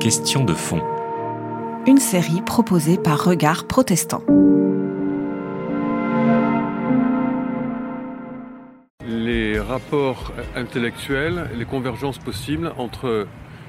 Question de fond. Une série proposée par Regard Protestant. Les rapports intellectuels, les convergences possibles entre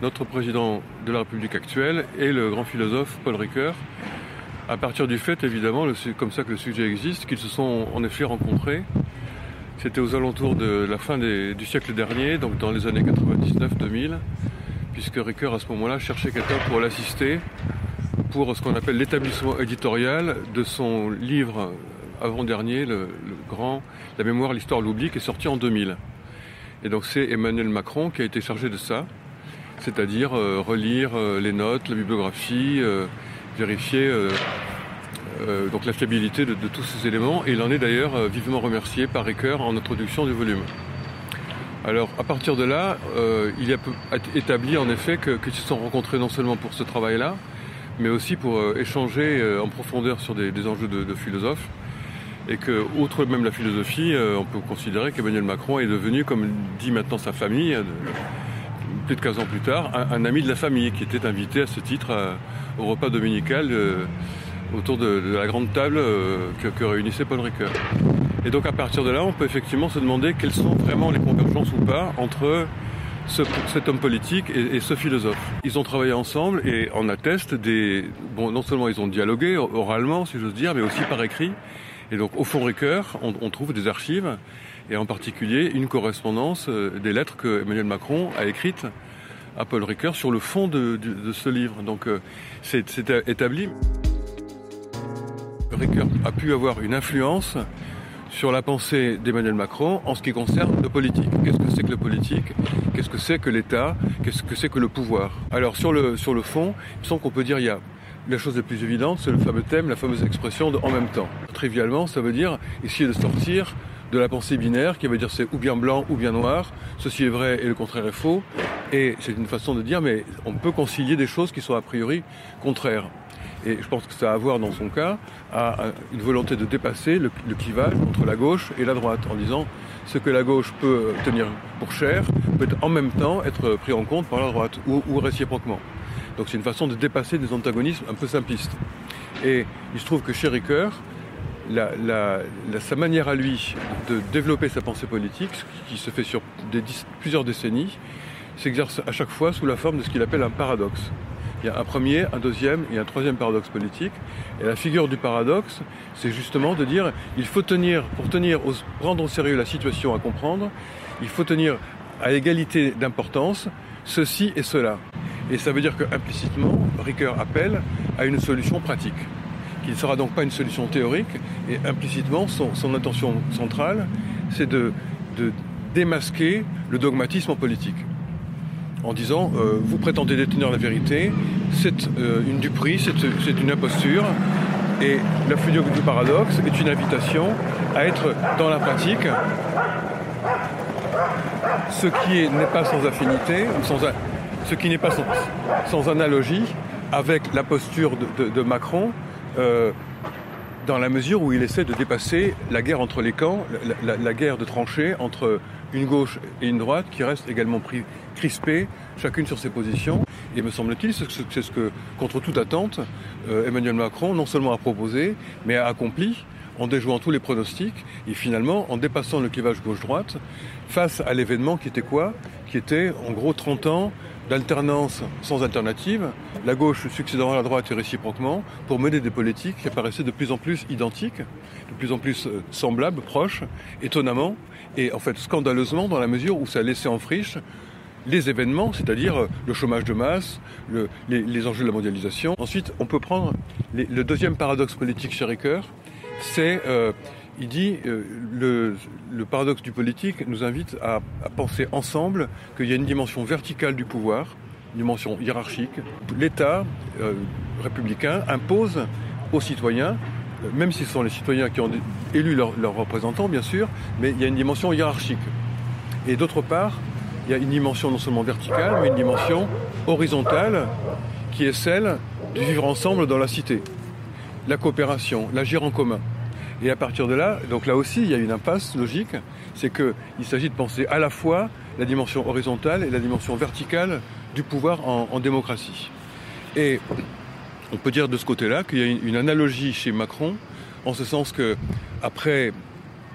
notre président de la République actuelle et le grand philosophe Paul Ricoeur, à partir du fait, évidemment, comme ça que le sujet existe, qu'ils se sont en effet rencontrés. C'était aux alentours de la fin du siècle dernier, donc dans les années 99-2000, puisque Ricoeur, à ce moment-là, cherchait quelqu'un pour l'assister pour ce qu'on appelle l'établissement éditorial de son livre avant-dernier, le, grand La mémoire, l'histoire, l'oubli, qui est sorti en 2000. Et donc c'est Emmanuel Macron qui a été chargé de ça, c'est-à-dire euh, relire euh, les notes, la bibliographie, euh, vérifier donc la fiabilité de, tous ces éléments. Et il en est d'ailleurs vivement remercié par Ricoeur en introduction du volume. Alors à partir de là, il a établi en effet qu'ils se sont rencontrés non seulement pour ce travail-là, mais aussi pour échanger en profondeur sur des, enjeux de, philosophes et que, outre même la philosophie, on peut considérer qu'Emmanuel Macron est devenu, comme dit maintenant sa famille, plus de 15 ans plus tard, un, ami de la famille qui était invité à ce titre au repas dominical euh, autour de, la grande table euh, que, réunissait Paul Ricoeur. Et donc à partir de là, on peut effectivement se demander quelles sont vraiment les convergences ou pas entre cet homme politique et, ce philosophe. Ils ont travaillé ensemble et en attestent des... Bon, non seulement ils ont dialogué oralement, si j'ose dire, mais aussi par écrit. Et donc au fond Ricoeur, on, on trouve des archives et en particulier une correspondance euh, des lettres que Emmanuel Macron a écrites à Paul Ricoeur sur le fond de, ce livre. Donc euh, c'est établi. Ricoeur a pu avoir une influence sur la pensée d'Emmanuel Macron en ce qui concerne le politique. Qu'est-ce que c'est que le politique? Qu'est-ce que c'est que l'État? Qu'est-ce que c'est que le pouvoir? Alors sur le, sur le fond, il me semble qu'on peut dire il y a la chose la plus évidente, c'est le fameux thème, la fameuse expression de en même temps. Trivialement, ça veut dire essayer de sortir de la pensée binaire qui veut dire c'est ou bien blanc ou bien noir, ceci est vrai et le contraire est faux. Et c'est une façon de dire, mais on peut concilier des choses qui sont a priori contraires. Et je pense que ça a à voir dans son cas à une volonté de dépasser le, clivage entre la gauche et la droite, en disant ce que la gauche peut tenir pour cher peut en même temps être pris en compte par la droite, ou, réciproquement. Donc c'est une façon de dépasser des antagonismes un peu simplistes. Et il se trouve que chez Ricoeur, sa manière à lui de développer sa pensée politique, qui se fait sur plusieurs décennies, s'exerce à chaque fois sous la forme de ce qu'il appelle un paradoxe. Il y a un premier, un deuxième et un troisième paradoxe politique. Et la figure du paradoxe, c'est justement de dire il faut tenir, pour tenir, prendre au sérieux la situation à comprendre, il faut tenir à égalité d'importance ceci et cela. Et ça veut dire que implicitement, Ricoeur appelle à une solution pratique qui ne sera donc pas une solution théorique, et implicitement, son, intention centrale, c'est de, démasquer le dogmatisme politique. En disant, euh, vous prétendez détenir la vérité, c'est euh, une duperie, c'est une imposture, et la figure du paradoxe est une invitation à être dans la pratique. Ce qui n'est pas sans affinité, ce qui n'est pas sans, analogie avec la posture de Macron, euh, dans la mesure où il essaie de dépasser la guerre entre les camps, la, guerre de tranchées entre une gauche et une droite qui restent également crispées, chacune sur ses positions. Et me semble-t-il, c'est ce que, contre toute attente, euh, Emmanuel Macron non seulement a proposé, mais a accompli en déjouant tous les pronostics et finalement en dépassant le clivage gauche-droite face à l'événement qui était quoi? Qui était en gros 30 ans d'alternance sans alternative, la gauche succédant à la droite et réciproquement, pour mener des politiques qui apparaissaient de plus en plus identiques, de plus en plus euh, semblables, proches, étonnamment, et en fait scandaleusement dans la mesure où ça laissait en friche les événements, c'est-à-dire euh, le chômage de masse, les, enjeux de la mondialisation. Ensuite, on peut prendre le deuxième paradoxe politique chez Ricoeur, c'est euh, il dit euh, le, paradoxe du politique nous invite à, penser ensemble qu'il y a une dimension verticale du pouvoir, une dimension hiérarchique. L'État euh, républicain impose aux citoyens, euh, même si ce sont les citoyens qui ont élu leurs représentants, bien sûr, mais il y a une dimension hiérarchique. Et d'autre part, il y a une dimension non seulement verticale, mais une dimension horizontale qui est celle du vivre ensemble dans la cité. La coopération, l'agir en commun. Et à partir de là, donc là aussi, il y a une impasse logique, c'est qu'il s'agit de penser à la fois la dimension horizontale et la dimension verticale du pouvoir en, démocratie. Et on peut dire de ce côté-là qu'il y a une, analogie chez Macron, en ce sens que après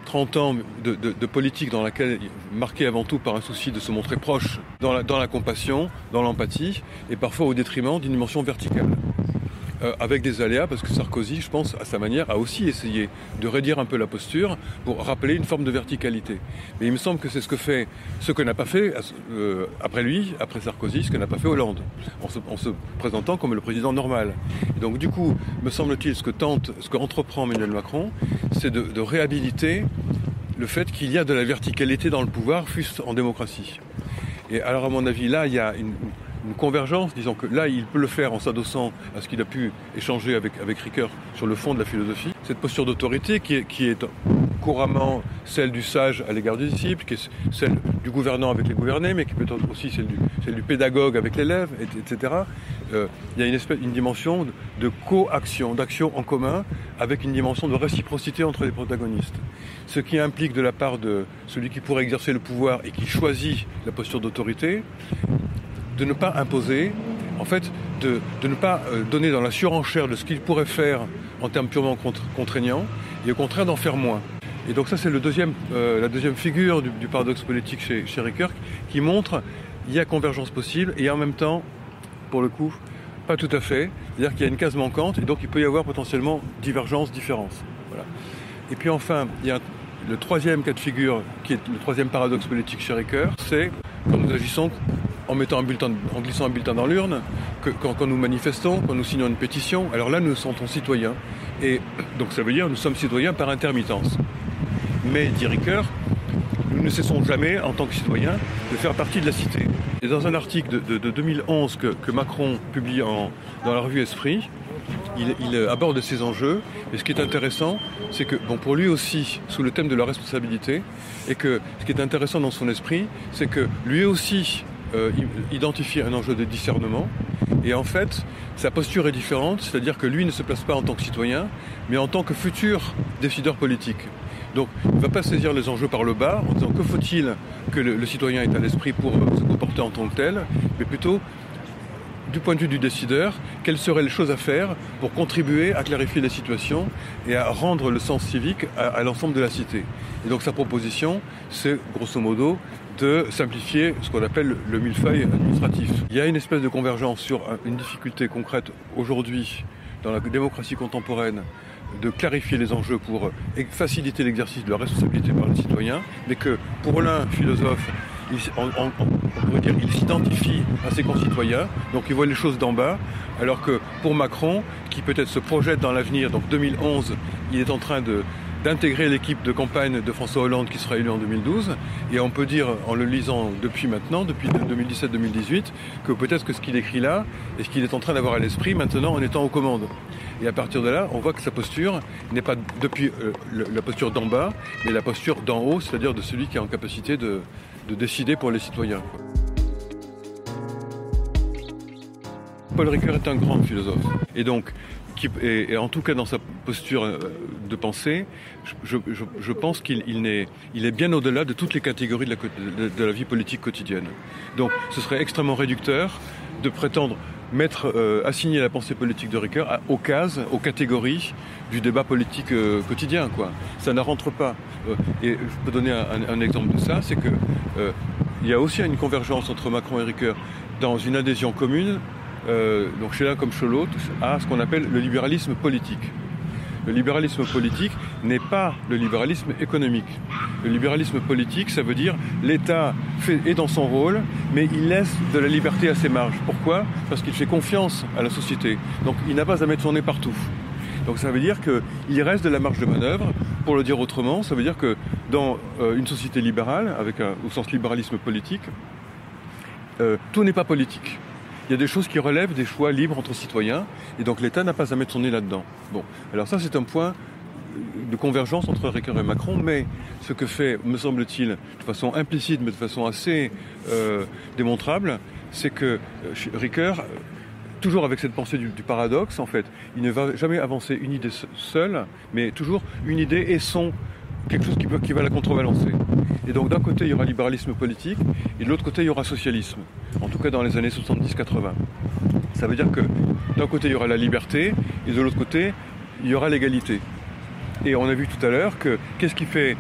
30 ans de, politique dans laquelle marqué avant tout par un souci de se montrer proche dans la compassion, dans l'empathie, et parfois au détriment d'une dimension verticale. Euh, avec des aléas, parce que Sarkozy, je pense, à sa manière, a aussi essayé de réduire un peu la posture pour rappeler une forme de verticalité. Mais il me semble que c'est ce que fait, ce que n'a pas fait euh, après lui, après Sarkozy, ce que n'a pas fait Hollande, en se, présentant comme le président normal. donc du coup, me semble-t-il, ce que tente, ce que entreprend Emmanuel Macron, c'est de, réhabiliter le fait qu'il y a de la verticalité dans le pouvoir, fût en démocratie. Et alors, à mon avis, là, il y a une, une convergence. Disons que là, il peut le faire en s'adossant à ce qu'il a pu échanger avec, avec Ricoeur sur le fond de la philosophie. Cette posture d'autorité qui est, couramment celle du sage à l'égard des disciples, qui est celle du gouvernant avec les gouvernés, mais qui peut être aussi celle du, celle du pédagogue avec l'élève, etc. Euh, il y a une, espèce, une dimension de co-action, d'action en commun, avec une dimension de réciprocité entre les protagonistes. Ce qui implique de la part de celui qui pourrait exercer le pouvoir et qui choisit la posture d'autorité, de ne pas imposer, en fait, de, ne pas euh, donner dans la surenchère de ce qu'il pourrait faire en termes purement contraignants, et au contraire d'en faire moins. Et donc ça, c'est euh, la deuxième figure du, paradoxe politique chez, chez Ricoeur, qui montre il y a convergence possible, et en même temps, pour le coup, pas tout à fait. C'est-à-dire qu'il y a une case manquante, et donc il peut y avoir potentiellement divergence, différence. Voilà. Et puis enfin, il y a le troisième cas de figure, qui est le troisième paradoxe politique chez Ricoeur, c'est quand nous agissons en, mettant un bulletin, en glissant un bulletin dans l'urne, quand, nous manifestons, quand nous signons une pétition, alors là nous sentons citoyens. Et donc ça veut dire nous sommes citoyens par intermittence. Mais, dit Ricoeur, nous ne cessons jamais, en tant que citoyens, de faire partie de la cité. Et dans un article de, 2011 que, Macron publie dans la revue Esprit, il, aborde ces enjeux. Et ce qui est intéressant, c'est que, bon, pour lui aussi, sous le thème de la responsabilité, et que ce qui est intéressant dans son esprit, c'est que lui aussi euh, identifie un enjeu de discernement. Et en fait, sa posture est différente, c'est-à-dire que lui ne se place pas en tant que citoyen, mais en tant que futur décideur politique. Donc, il ne va pas saisir les enjeux par le bas en disant que faut-il que le, citoyen ait à l'esprit pour se comporter en tant que tel, mais plutôt du point de vue du décideur, quelles seraient les choses à faire pour contribuer à clarifier la situation et à rendre le sens civique à, l'ensemble de la cité. Et donc sa proposition, c'est grosso modo de simplifier ce qu'on appelle le millefeuille administratif. Il y a une espèce de convergence sur une difficulté concrète aujourd'hui dans la démocratie contemporaine de clarifier les enjeux pour faciliter l'exercice de la responsabilité par les citoyens, mais que pour l'un, philosophe, il, il s'identifie à ses concitoyens, donc il voit les choses d'en bas, alors que pour Macron, qui peut-être se projette dans l'avenir, donc 2011, il est en train de d'intégrer l'équipe de campagne de François Hollande qui sera élu en 2012. Et on peut dire, en le lisant depuis maintenant, depuis 2017-2018, que peut-être que ce qu'il écrit là est ce qu'il est en train d'avoir à l'esprit maintenant en étant aux commandes. Et à partir de là, on voit que sa posture n'est pas depuis euh, la posture d'en bas, mais la posture d'en haut, c'est-à-dire de celui qui est en capacité de, de décider pour les citoyens. Paul Ricoeur est un grand philosophe. Et donc, et, en tout cas dans sa posture euh, de pensée, je, pense qu'il est, bien au-delà de toutes les catégories de la, vie politique quotidienne. Donc ce serait extrêmement réducteur de prétendre mettre, euh, assigner la pensée politique de Ricoeur aux cases, aux catégories du débat politique euh, quotidien. Ça ne rentre pas. Et je peux donner un, exemple de ça, c'est que il y a aussi une convergence entre Macron et Ricoeur dans une adhésion commune, donc chez l'un comme chez l'autre, à ce qu'on appelle le libéralisme politique. Le libéralisme politique n'est pas le libéralisme économique. Le libéralisme politique, ça veut dire l'État est dans son rôle, mais il laisse de la liberté à ses marges. Pourquoi? Parce qu'il fait confiance à la société. Donc il n'a pas à mettre son nez partout. Donc ça veut dire qu'il reste de la marge de manœuvre. Pour le dire autrement, ça veut dire que dans euh, une société libérale, avec au sens libéralisme politique, euh, tout n'est pas politique il y a des choses qui relèvent des choix libres entre citoyens, et donc l'État n'a pas à mettre son nez là-dedans. Bon, alors ça c'est un point de convergence entre Ricoeur et Macron, mais ce que fait, me semble-t-il, de façon implicite, mais de façon assez euh, démontrable, c'est que euh, Ricoeur, toujours avec cette pensée du, paradoxe, en fait, il ne va jamais avancer une idée seule, mais toujours une idée et son quelque chose qui, qui va la contrebalancer. Et donc d'un côté, il y aura libéralisme politique, et de l'autre côté, il y aura socialisme. en tout cas dans les années 70-80. Ça veut dire que d'un côté il y aura la liberté et de l'autre côté il y aura l'égalité. Et on a vu tout à l'heure que qu'est-ce qui fait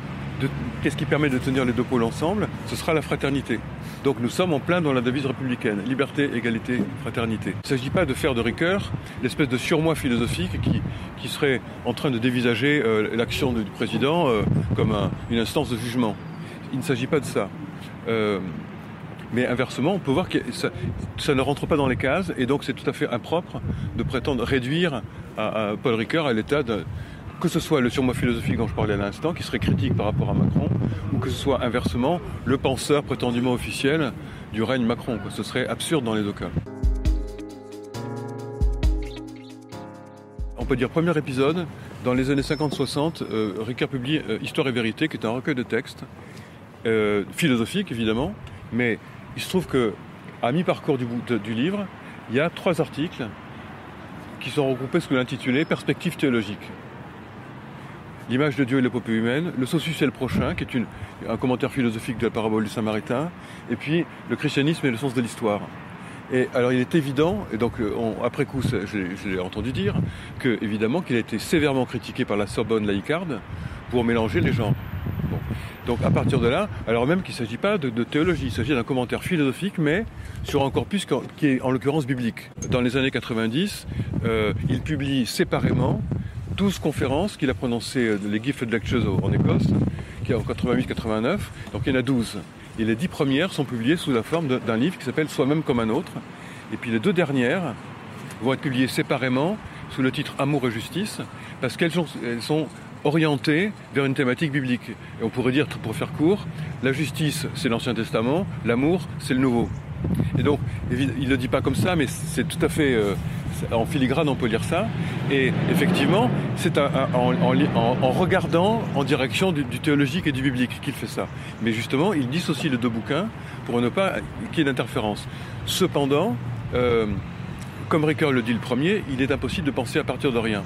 qu'est-ce qui permet de tenir les deux pôles ensemble? Ce sera la fraternité. Donc nous sommes en plein dans la devise républicaine, liberté, égalité, fraternité. Il ne s'agit pas de faire de Ricoeur l'espèce de surmoi philosophique qui, qui serait en train de dévisager euh, l'action du président euh, comme une instance de jugement. Il ne s'agit pas de ça. Euh, mais inversement, on peut voir que ça, ne rentre pas dans les cases et donc c'est tout à fait impropre de prétendre réduire Paul Ricoeur à l'état de, que ce soit le surmoi philosophique dont je parlais à l'instant, qui serait critique par rapport à Macron, ou que ce soit inversement le penseur prétendument officiel du règne Macron. Ce serait absurde dans les deux cas. On peut dire premier épisode, dans les années 50-60, euh, publie euh, Histoire et vérité, qui est un recueil de textes, euh, philosophiques évidemment, mais il se trouve que à mi-parcours du, livre, il y a trois articles qui sont regroupés sous l'intitulé Perspective théologique l'image de Dieu et l'épopée humaine, le socius et le prochain, qui est un commentaire philosophique de la parabole du Samaritain, et puis le christianisme et le sens de l'histoire. Et alors il est évident, et donc euh, après coup je, l'ai entendu dire, que évidemment qu'il a été sévèrement critiqué par la Sorbonne laïcarde pour mélanger les genres. Donc à partir de là, alors même qu'il ne s'agit pas de, théologie, il s'agit d'un commentaire philosophique, mais sur un corpus qui est en l'occurrence biblique. Dans les années 90, euh, il publie séparément 12 conférences qu'il a prononcées, euh, les Gifted Lectures en Écosse, qui est en 88-89. Donc il y en a 12. Et les 10 premières sont publiées sous la forme d'un livre qui s'appelle Soi-même comme un autre. Et puis les deux dernières vont être publiées séparément sous le titre Amour et justice, parce qu'elles sont, orientées vers une thématique biblique. Et on pourrait dire, pour faire court, la justice, c'est l'Ancien Testament, l'amour, c'est le Nouveau. Et donc, il ne le dit pas comme ça, mais c'est tout à fait euh, en filigrane, on peut lire ça. Et effectivement, c'est en, regardant en direction du, théologique et du biblique qu'il fait ça. Mais justement, il dissocie les deux bouquins pour ne pas qu'il y ait d'interférence. Cependant, euh, comme Ricoeur le dit le premier, il est impossible de penser à partir de rien.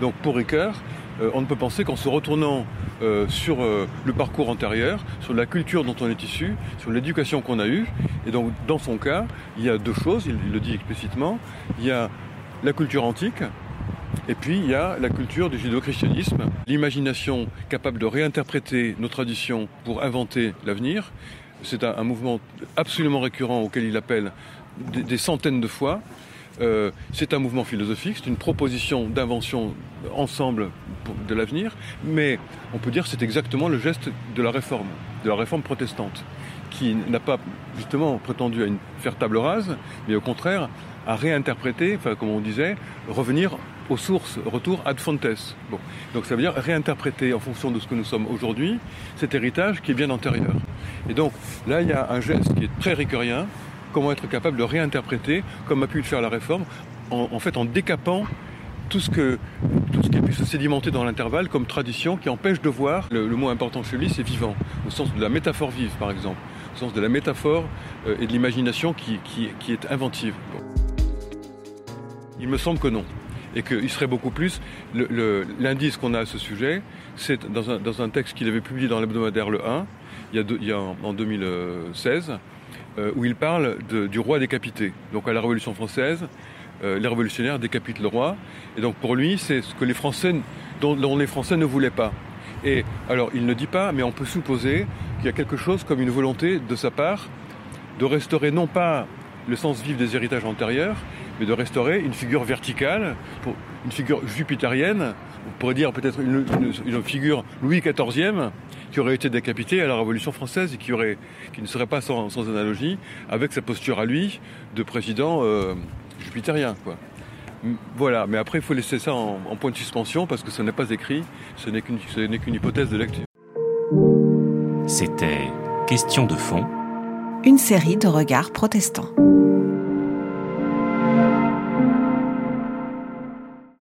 Donc pour Ricoeur, euh, on ne peut penser qu'en se retournant euh, sur le parcours antérieur, sur la culture dont on est issu, sur l'éducation qu'on a eue. Et donc, dans son cas, il y a deux choses, il le dit explicitement. Il y a la culture antique, et puis il y a la culture du judéo-christianisme, l'imagination capable de réinterpréter nos traditions pour inventer l'avenir. C'est un, mouvement absolument récurrent auquel il appelle des, centaines de fois. Euh, c'est un mouvement philosophique, c'est une proposition d'invention ensemble de l'avenir, mais on peut dire que c'est exactement le geste de la réforme, de la réforme protestante, qui n'a pas justement prétendu à une, faire table rase, mais au contraire à réinterpréter, enfin, comme on disait, revenir aux sources, retour ad fontes. Donc ça veut dire réinterpréter en fonction de ce que nous sommes aujourd'hui, cet héritage qui est bien antérieur. Et donc là, il y a un geste qui est très ricurien, comment être capable de réinterpréter, comme a pu le faire la réforme, en, fait en décapant tout ce, qui a pu se sédimenter dans l'intervalle comme tradition qui empêche de voir, le, mot important chez lui, c'est vivant, au sens de la métaphore vive par exemple, au sens de la métaphore euh, et de l'imagination qui, est inventive. Il me semble que non. Et qu'il serait beaucoup plus. L'indice qu'on a à ce sujet, c'est dans un, texte qu'il avait publié dans l'hebdomadaire Le 1, il y a, en 2016, euh, où il parle du roi décapité. Donc à la Révolution française, euh, les révolutionnaires décapitent le roi. Et donc pour lui, c'est ce que les Français, dont, dont, les Français ne voulaient pas. Et alors il ne dit pas, mais on peut supposer qu'il y a quelque chose comme une volonté de sa part de restaurer non pas le sens vif des héritages antérieurs, mais de restaurer une figure verticale, une figure jupitérienne, on pourrait dire peut-être une, figure Louis XIVe, qui aurait été décapité à la Révolution française et qui, aurait, qui ne serait pas sans, analogie avec sa posture à lui de président euh, jupitérien. Quoi. Voilà, mais après il faut laisser ça en, point de suspension parce que ce n'est pas écrit, ce n'est qu'une hypothèse de lecture. C'était Question de fond, une série de regards protestants.